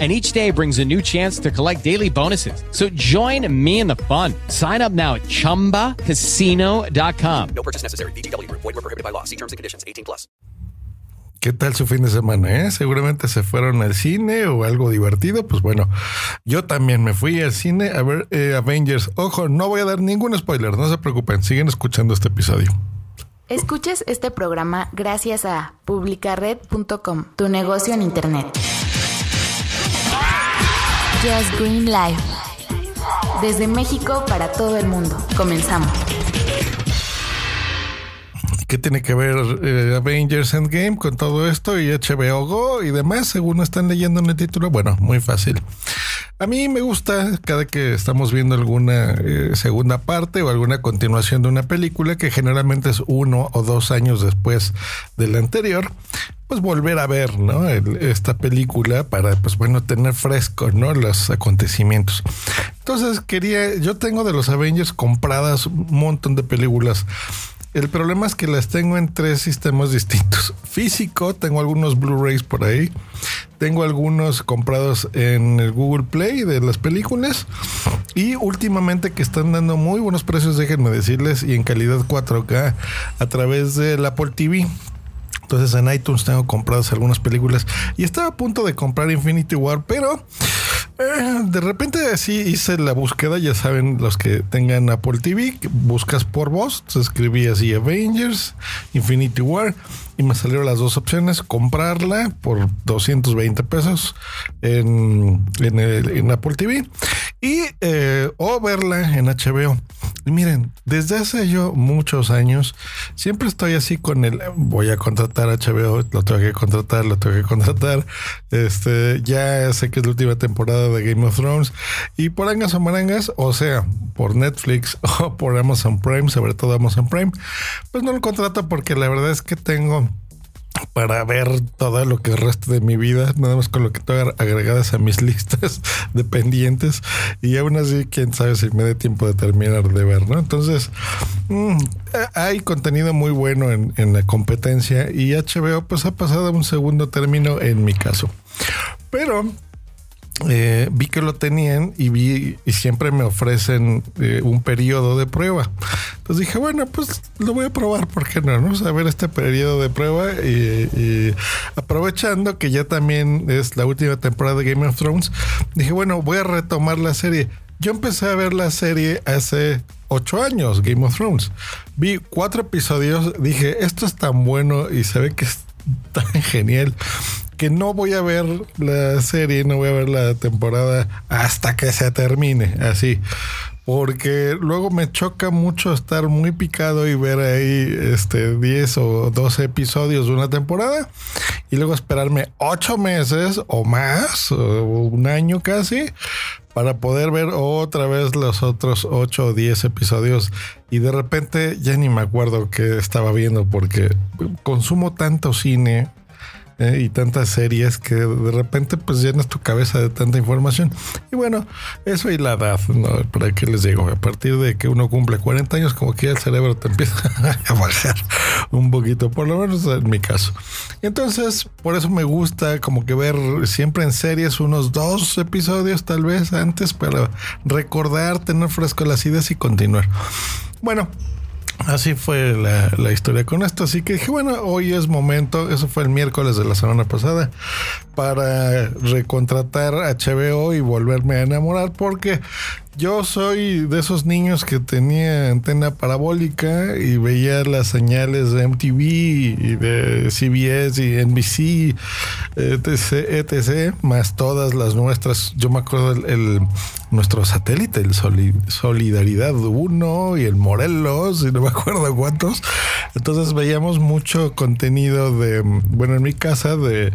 and each day brings a new chance to collect daily bonuses. So join me in the fun. Sign up now at ChumbaCasino.com. No purchase necessary. BGW. Void were prohibited by law. See terms and conditions. 18 plus. ¿Qué tal su fin de semana? Eh? Seguramente se fueron al cine o algo divertido. Pues bueno, yo también me fui al cine a ver eh, Avengers. Ojo, no voy a dar ningún spoiler. No se preocupen. Siguen escuchando este episodio. Escuches este programa gracias a publicared.com, tu negocio en Internet. Green Live. Desde México para todo el mundo. Comenzamos. ¿Qué tiene que ver eh, Avengers Endgame con todo esto y HBO Go y demás? Según están leyendo en el título, bueno, muy fácil. A mí me gusta cada que estamos viendo alguna eh, segunda parte o alguna continuación de una película que generalmente es uno o dos años después de la anterior, pues volver a ver, ¿no? esta película para, pues bueno, tener fresco, ¿no? Los acontecimientos. Entonces quería, yo tengo de los Avengers compradas un montón de películas el problema es que las tengo en tres sistemas distintos. Físico, tengo algunos Blu-rays por ahí. Tengo algunos comprados en el Google Play de las películas. Y últimamente que están dando muy buenos precios, déjenme decirles, y en calidad 4K a través del Apple TV. Entonces en iTunes tengo compradas algunas películas y estaba a punto de comprar Infinity War, pero eh, de repente así hice la búsqueda, ya saben los que tengan Apple TV, buscas por voz, escribí así Avengers, Infinity War y me salieron las dos opciones, comprarla por 220 pesos en, en, Apple TV y eh, o verla en HBO. Miren, desde hace yo muchos años, siempre estoy así con el voy a contratar HBO, lo tengo que contratar, lo tengo que contratar. Este, ya sé que es la última temporada de Game of Thrones y por angas o marangas, o sea, por Netflix o por Amazon Prime, sobre todo Amazon Prime, pues no lo contrato porque la verdad es que tengo para ver todo lo que resta de mi vida, nada más con lo que tengo agregadas a mis listas de pendientes y aún así, quién sabe si me dé tiempo de terminar de ver, ¿no? Entonces, mm, hay contenido muy bueno en, en la competencia y HBO pues ha pasado a un segundo término en mi caso. Pero eh, vi que lo tenían y vi y siempre me ofrecen eh, un periodo de prueba. Entonces dije, bueno, pues lo voy a probar, ¿por qué no? ¿no? A ver este periodo de prueba y, aprovechando que ya también es la última temporada de Game of Thrones, dije, bueno, voy a retomar la serie. Yo empecé a ver la serie hace ocho años, Game of Thrones. Vi cuatro episodios, dije, esto es tan bueno y se ve que es tan genial que no voy a ver la serie, no voy a ver la temporada hasta que se termine, así. Porque luego me choca mucho estar muy picado y ver ahí este 10 o 12 episodios de una temporada y luego esperarme 8 meses o más, o un año casi, para poder ver otra vez los otros 8 o 10 episodios y de repente ya ni me acuerdo qué estaba viendo porque consumo tanto cine ¿eh? y tantas series que de repente pues llenas tu cabeza de tanta información. Y bueno, eso y la edad, ¿no? ¿Para qué les digo? A partir de que uno cumple 40 años, como que el cerebro te empieza a bajar un poquito, por lo menos en mi caso. Entonces, por eso me gusta como que ver siempre en series unos dos episodios tal vez antes para recordar, tener fresco las ideas y continuar. Bueno, Así fue la, historia con esto. Así que dije, bueno, hoy es momento, eso fue el miércoles de la semana pasada, para recontratar HBO y volverme a enamorar porque yo soy de esos niños que tenía antena parabólica y veía las señales de MTV y de CBS y NBC, etc, etc, más todas las nuestras. Yo me acuerdo el, nuestro satélite, el Solidaridad 1 y el Morelos, y no me acuerdo cuántos. Entonces veíamos mucho contenido de, bueno, en mi casa de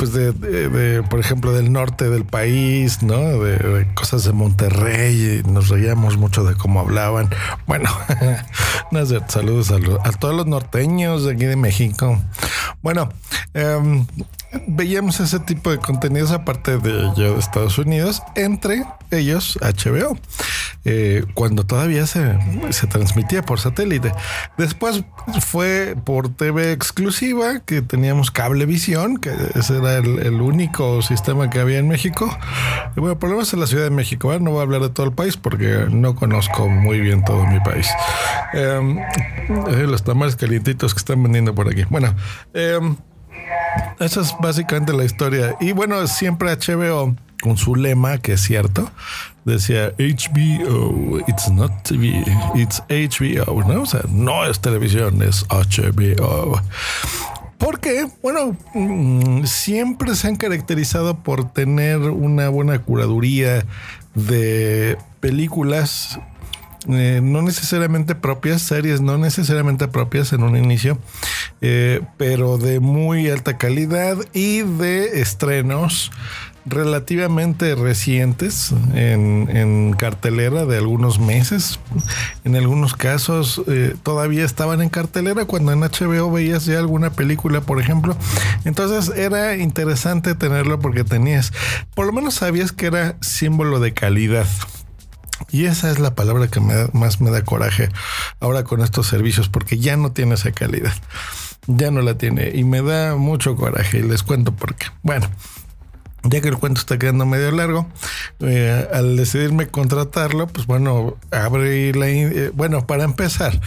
pues de, por ejemplo, del norte del país, ¿no? De, cosas de Monterrey. Nos reíamos mucho de cómo hablaban. Bueno, no es cierto. Saludos lo- a todos los norteños de aquí de México. Bueno, em, veíamos ese tipo de contenidos aparte de yo de Estados Unidos, entre ellos HBO, eh, cuando todavía se, se transmitía por satélite. Después fue por TV exclusiva, que teníamos cablevisión, que ese era el, el único sistema que había en México. Y bueno, por en la Ciudad de México, ¿eh? no voy a hablar de todo el país porque no conozco muy bien todo mi país. Em, eh, los tamales calientitos que están vendiendo por aquí. Bueno, em, esa es básicamente la historia. Y bueno, siempre HBO, con su lema, que es cierto, decía HBO, it's not TV, it's HBO, ¿no? O sea, no es televisión, es HBO. Porque, bueno, mm, siempre se han caracterizado por tener una buena curaduría de películas eh, no necesariamente propias, series no necesariamente propias en un inicio, eh, pero de muy alta calidad y de estrenos relativamente recientes en, en cartelera de algunos meses. En algunos casos eh, todavía estaban en cartelera cuando en HBO veías ya alguna película, por ejemplo. Entonces era interesante tenerlo porque tenías, por lo menos sabías que era símbolo de calidad. Y esa es la palabra que me da- más me da coraje ahora con estos servicios, porque ya no tiene esa calidad. Ya no la tiene. Y me da mucho coraje. Y les cuento por qué. Bueno, ya que el cuento está quedando medio largo, eh, al decidirme contratarlo, pues bueno, abrí la... eh, bueno, para empezar,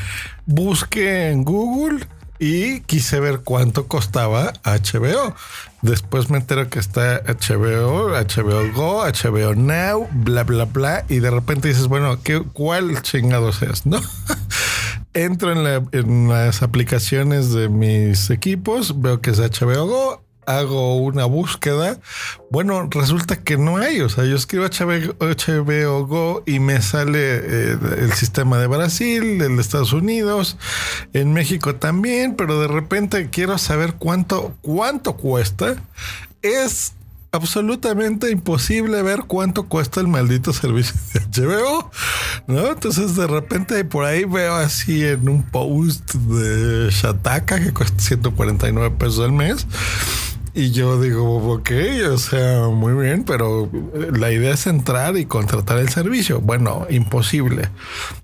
busqué en Google y quise ver cuánto costaba HBO. Después me entero que está HBO, HBO Go, HBO Now, bla, bla, bla. Y de repente dices, bueno, ¿qué, ¿cuál chingados es? ¿No? Entro en, en las aplicaciones de mis equipos, veo que es HBO Go, hago una búsqueda. Bueno, resulta que no hay. O sea, yo escribo HBO, HBO Go y me sale eh, el sistema de Brasil, el de Estados Unidos, en México también, pero de repente quiero saber cuánto, cuánto cuesta. Es absolutamente imposible ver cuánto cuesta el maldito servicio de HBO, ¿no? Entonces de repente por ahí veo así en un post de Shataka que cuesta 149 pesos al mes. Y yo digo, ok, o sea, muy bien, pero la idea es entrar y contratar el servicio. Bueno, imposible.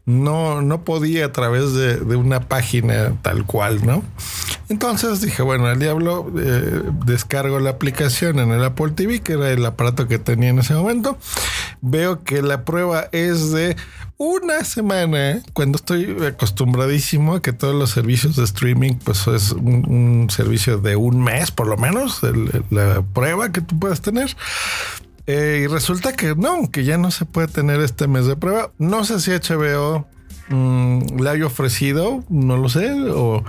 No, no podía a través de, de una página tal cual, ¿no? Entonces dije, bueno, al diablo, eh, descargo la aplicación en el Apple TV, que era el aparato que tenía en ese momento. Veo que la prueba es de una semana, cuando estoy acostumbradísimo a que todos los servicios de streaming, pues es un, un servicio de un mes por lo menos, el- la prueba que tú puedas tener. Eh, y resulta que no, que ya no se puede tener este mes de prueba. No sé si HBO mm, le haya ofrecido, no lo sé, o,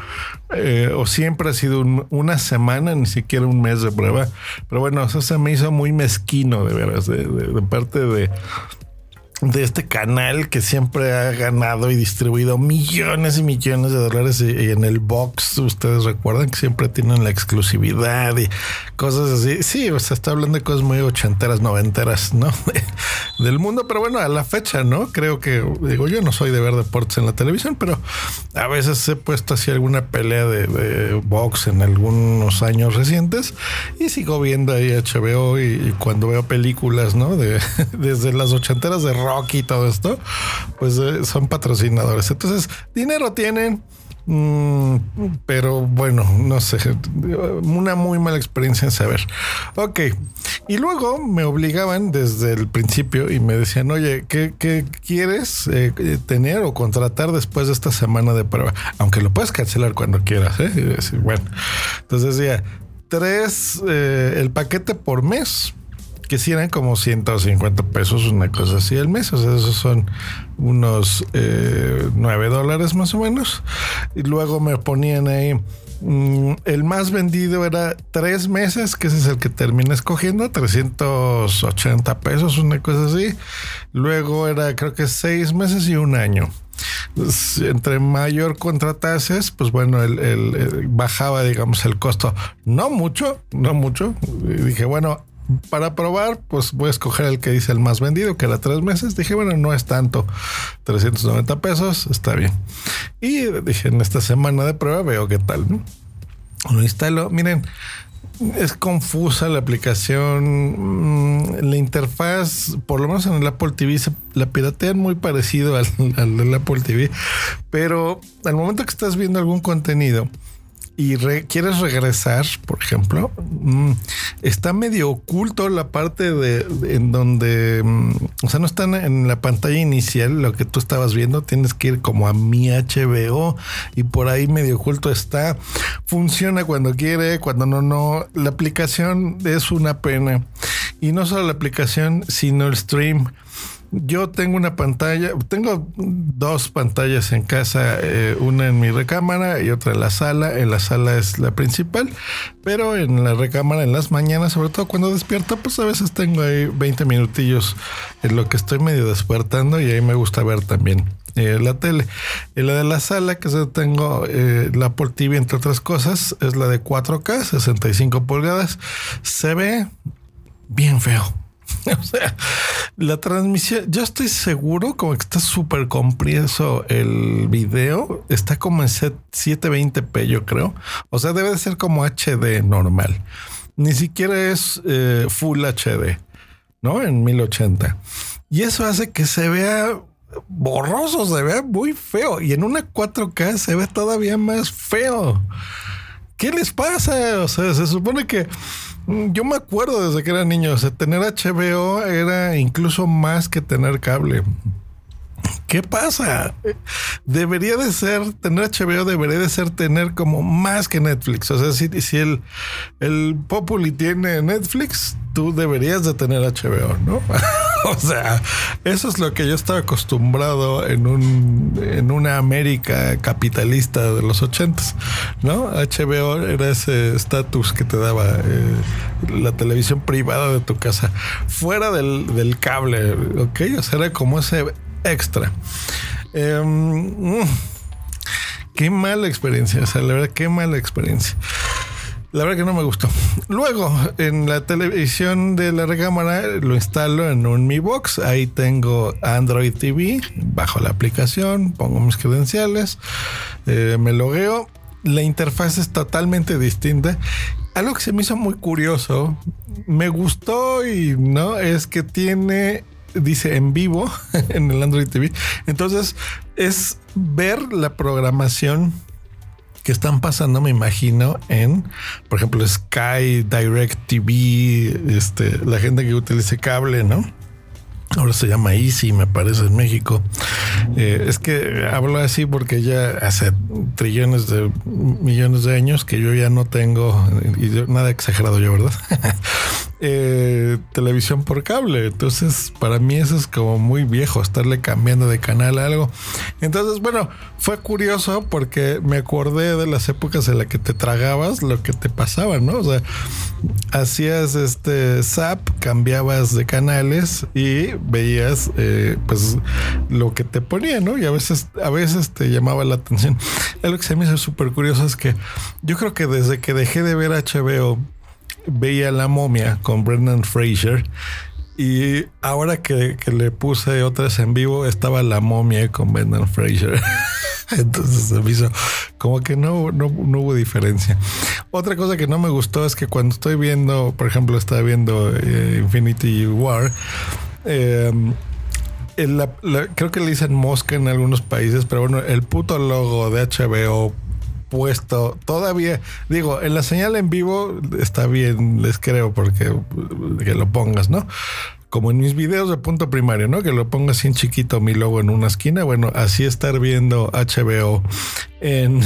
eh, siempre ha sido un- una semana, ni siquiera un mes de prueba. Pero bueno, eso se me hizo muy mezquino, de veras, de, parte de de este canal que siempre ha ganado y distribuido millones y millones de dólares y en el box ustedes recuerdan que siempre tienen la exclusividad y cosas así. Sí o está hablando de cosas muy ochenteras noventeras no del mundo pero bueno a la fecha no creo que digo yo no soy de ver deportes en la televisión pero a veces he puesto así alguna pelea de, de box en algunos años recientes y sigo viendo ahí HBO y, y cuando veo películas no de desde las ochenteras de rock y todo esto pues eh, son patrocinadores. Entonces dinero tienen mm, pero bueno, no sé, una muy mala experiencia en saber. Ok, y luego me obligaban desde el principio y me decían, oye, ¿qué, quieres eh, tener o contratar después de esta semana de prueba? Aunque lo puedes cancelar cuando quieras, ¿eh? Bueno, entonces decía, tres, eh, el paquete por mes que si eran como 150 pesos, una cosa así al mes. O sea, esos son unos eh, 9 dólares más o menos. Y luego me ponían ahí. mm, el más vendido era tres meses, que ese es el que terminé escogiendo, 380 pesos, una cosa así. Luego era creo que seis meses y un año. Entre mayor contratases, pues bueno, el, bajaba, digamos, el costo. No mucho, no mucho. Y dije, bueno, para probar, pues voy a escoger el que dice el más vendido, que era tres meses. Dije, bueno, no es tanto, 390 pesos, está bien. Y dije, en esta semana de prueba veo qué tal, ¿no? Lo instalo. Miren, es confusa la aplicación. Mm, la interfaz, por lo menos en el Apple TV, se la piratean muy parecido al, al del Apple TV. Pero al momento que estás viendo algún contenido, y quieres regresar, por ejemplo, mm, está medio oculto la parte de, en donde, mm, o sea, no está en la pantalla inicial lo que tú estabas viendo, tienes que ir como a mi HBO y por ahí medio oculto está. Funciona cuando quiere, cuando no, no. La aplicación es una pena. Y no solo la aplicación, sino el stream. Yo tengo una pantalla, tengo dos pantallas en casa, eh, una en mi recámara y otra en la sala. En la sala es la principal, pero en la recámara en las mañanas, sobre todo cuando despierto, pues a veces tengo ahí 20 minutillos en lo que estoy medio despertando y ahí me gusta ver también eh, la tele. En la de la sala, que tengo eh, la Apple TV, entre otras cosas, es la de 4K, 65 pulgadas. Se ve bien feo o sea, la transmisión, yo estoy seguro como que está súper compreso el video, está como en 720p yo creo, o sea, debe de ser como HD normal, ni siquiera es eh, Full HD, ¿no? En 1080. Y eso hace que se vea borroso, se vea muy feo, y en una 4K se ve todavía más feo. ¿Qué les pasa? O sea, se supone que Mm, yo me acuerdo desde que era niño, o sea, tener HBO era incluso más que tener cable. ¿Qué pasa? Debería de ser, tener HBO debería de ser tener como más que Netflix. O sea, si, si el, el Populi tiene Netflix, tú deberías de tener HBO, ¿no? o sea, eso es lo que yo estaba acostumbrado en un en una América capitalista de los ochentas, ¿no? HBO era ese estatus que te daba eh, la televisión privada de tu casa, fuera del, del cable, ¿ok? O sea, era como ese extra. Em, mm, qué mala experiencia, o sea, la verdad, qué mala experiencia. La verdad que no me gustó. Luego, en la televisión de la recámara, lo instalo en un Mi Box. Ahí tengo Android TV, bajo la aplicación, pongo mis credenciales, eh, me logueo. La interfaz es totalmente distinta. Algo que se me hizo muy curioso, me gustó y no, es que tiene dice en vivo en el Android TV. Entonces es ver la programación que están pasando, me imagino, en, por ejemplo, Sky, Direct TV, este, la gente que utilice cable, ¿no? Ahora se llama Easy, me parece, en México. Eh, es que hablo así porque ya hace trillones de millones de años que yo ya no tengo, y nada exagerado yo, ¿verdad? Eh, televisión por cable. Entonces, para mí eso es como muy viejo, estarle cambiando de canal a algo. Entonces, bueno, fue curioso porque me acordé de las épocas en las que te tragabas lo que te pasaba, ¿no? O sea, hacías este zap, cambiabas de canales y veías eh, pues lo que te ponía, ¿no? Y a veces, a veces te llamaba la atención. Algo que se me hizo súper curioso es que yo creo que desde que dejé de ver HBO veía La momia con Brendan Fraser y ahora que, le puse otras en vivo estaba La momia con Brendan Fraser. Entonces se me hizo como que no, no, hubo diferencia. Otra cosa que no me gustó es que cuando estoy viendo, por ejemplo, estaba viendo eh, Infinity War, eh, creo que le dicen mosca en algunos países, pero bueno, el puto logo de HBO puesto todavía. Digo, en la señal en vivo está bien, les creo, porque que lo pongas, ¿no? Como en mis videos de punto primario, ¿no? Que lo pongas en chiquito mi logo en una esquina. Bueno, así estar viendo HBO en,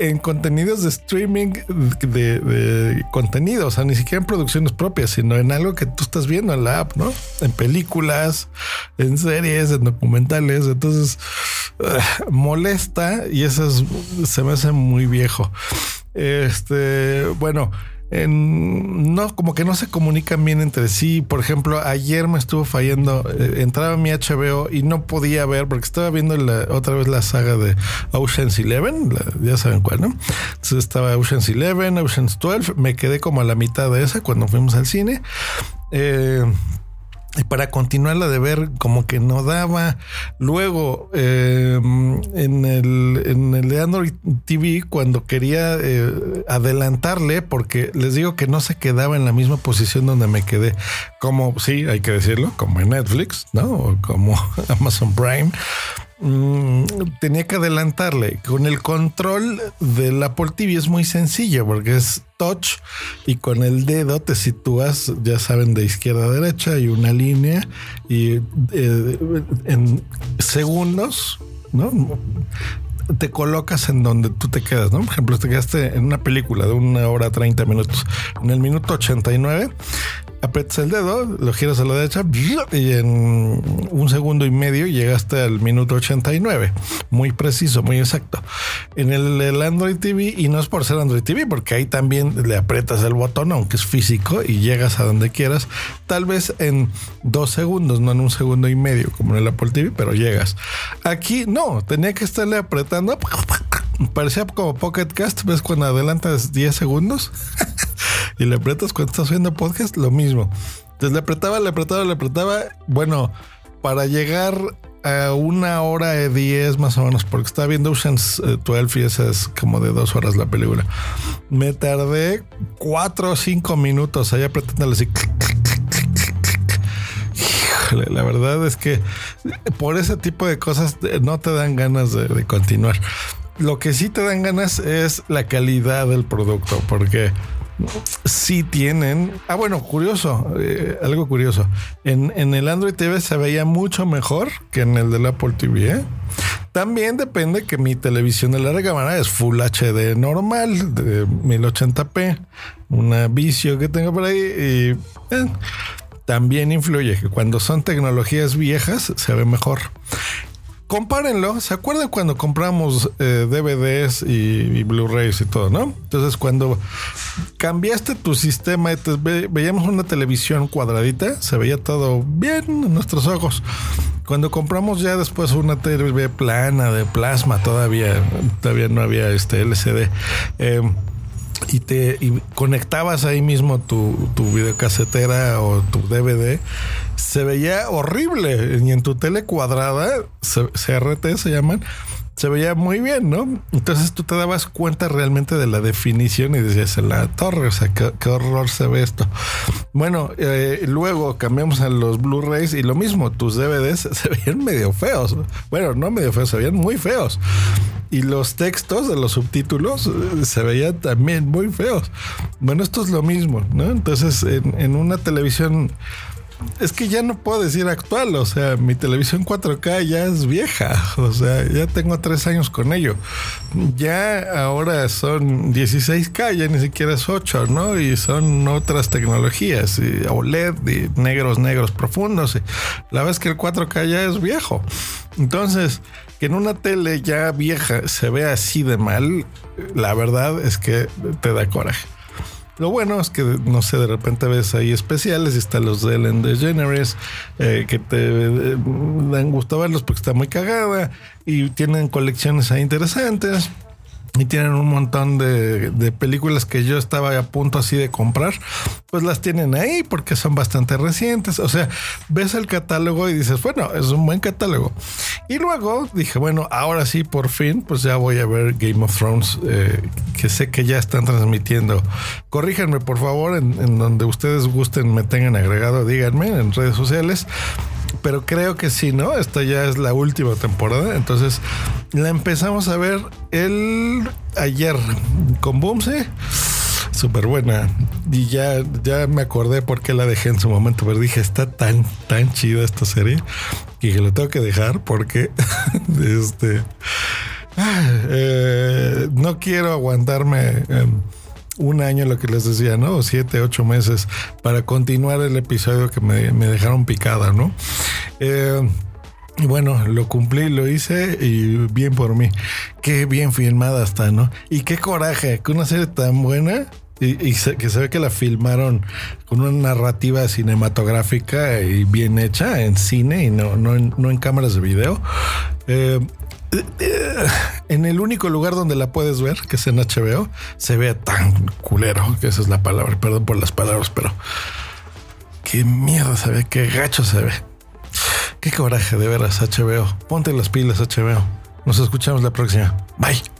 en contenidos de streaming de, contenido, o sea, ni siquiera en producciones propias, sino en algo que tú estás viendo en la app, ¿no? En películas, en series, en documentales. Entonces, ah, molesta y eso se me hace muy viejo. Este, bueno, no, como que no se comunican bien entre sí. Por ejemplo, ayer me estuvo fallando, eh, entraba mi HBO y no podía ver porque estaba viendo otra vez la saga de Ocean's Eleven, ya saben cuál, ¿no? Entonces estaba Ocean's Eleven, Ocean's 12, me quedé como a la mitad de esa cuando fuimos al cine. Eh, y para continuarla de ver como que no daba. Luego eh, en, el, en el de Android TV cuando quería eh, adelantarle porque les digo que no se quedaba en la misma posición donde me quedé. Como sí, hay que decirlo, como en Netflix, ¿no? O como Amazon Prime. Mm, tenía que adelantarle. Con el control del Apple TV es muy sencillo porque es touch y con el dedo te sitúas, ya saben, de izquierda a derecha y una línea y eh, en segundos, ¿no? te colocas en donde tú te quedas, ¿no? Por ejemplo, te quedaste en una película de una hora 30 minutos. En el minuto 89 aprietas el dedo, lo giras a la derecha y en un segundo y medio llegaste al minuto 89. Muy preciso, muy exacto. En el, Android TV, y no es por ser Android TV, porque ahí también le aprietas el botón, aunque es físico, y llegas a donde quieras, tal vez en dos segundos, no en un segundo y medio, como en el Apple TV, pero llegas. Aquí no, tenía que estarle apretando. Parecía como Pocket Cast, ¿ves cuando adelantas 10 segundos? y le apretas cuando estás viendo podcast, lo mismo. Entonces le apretaba, le apretaba, le apretaba. Bueno, para llegar a una hora de diez más o menos, porque estaba viendo Ocean's 12 y esa es como de dos horas la película. Me tardé cuatro o cinco minutos ahí apretándole así. la verdad es que por ese tipo de cosas no te dan ganas de continuar. Lo que sí te dan ganas es la calidad del producto, porque sí tienen. Ah, bueno, curioso, eh, algo curioso. En, el Android TV se veía mucho mejor que en el del Apple TV. ¿eh? También depende que mi televisión de larga cámara es Full HD normal, de 1080p, una vicio que tengo por ahí. Y eh, también influye que cuando son tecnologías viejas se ve mejor compárenlo. ¿Se acuerdan cuando compramos eh, DVDs y, Blu-rays y todo, no? Entonces, cuando cambiaste tu sistema, veíamos una televisión cuadradita, se veía todo bien en nuestros ojos. Cuando compramos ya después una TV plana de plasma, todavía, todavía no había este LCD. Eh, y te conectabas ahí mismo tu, tu videocasetera o tu DVD, se veía horrible. Y en tu tele cuadrada, CRT se llaman, se veía muy bien, ¿no? Entonces tú te dabas cuenta realmente de la definición y decías, la torre, o sea, qué, horror se ve esto. Bueno, eh, luego cambiamos a los Blu-rays y lo mismo, tus DVDs se veían medio feos. Bueno, no medio feos, se veían muy feos. Y los textos de los subtítulos eh, se veían también muy feos. Bueno, esto es lo mismo, ¿no? Entonces, en una televisión es que ya no puedo decir actual, o sea, mi televisión 4K ya es vieja, o sea, ya tengo tres años con ello. Ya ahora son 16K, ya ni siquiera es 8, ¿no? Y son otras tecnologías, y OLED y negros, negros profundos. Y la vez que el 4K ya es viejo. Entonces, que en una tele ya vieja se vea así de mal, la verdad es que te da coraje. Lo bueno es que, no sé, de repente ves ahí especiales y están los de Ellen DeGeneres eh, que te eh, dan gusto verlos porque está muy cagada y tienen colecciones ahí interesantes y tienen un montón de, películas que yo estaba a punto así de comprar, pues las tienen ahí porque son bastante recientes. O sea, ves el catálogo y dices, bueno, es un buen catálogo. Y luego dije, bueno, ahora sí, por fin, pues ya voy a ver Game of Thrones, eh, que sé que ya están transmitiendo. Corríjanme, por favor, en, en donde ustedes gusten, me tengan agregado, díganme en redes sociales pero creo que sí, ¿no? Esta ya es la última temporada. Entonces la empezamos a ver el ayer con Boomse. Súper buena. Y ya, ya me acordé por qué la dejé en su momento, pero dije, está tan, tan chida esta serie y que lo tengo que dejar porque este eh, no quiero aguantarme. Un año, lo que les decía, ¿no? Siete, ocho meses para continuar el episodio que me, dejaron picada, ¿no? Eh, y bueno, lo cumplí, lo hice y bien por mí. Qué bien filmada está, ¿no? Y qué coraje que una serie tan buena y, se, que se ve que la filmaron con una narrativa cinematográfica y bien hecha en cine y no, no, en, no en cámaras de video. Eh, en el único lugar donde la puedes ver, que es en HBO, se ve tan culero, que esa es la palabra, perdón por las palabras, pero qué mierda se ve, qué gacho se ve. Qué coraje de veras, HBO. Ponte las pilas, HBO. Nos escuchamos la próxima. Bye.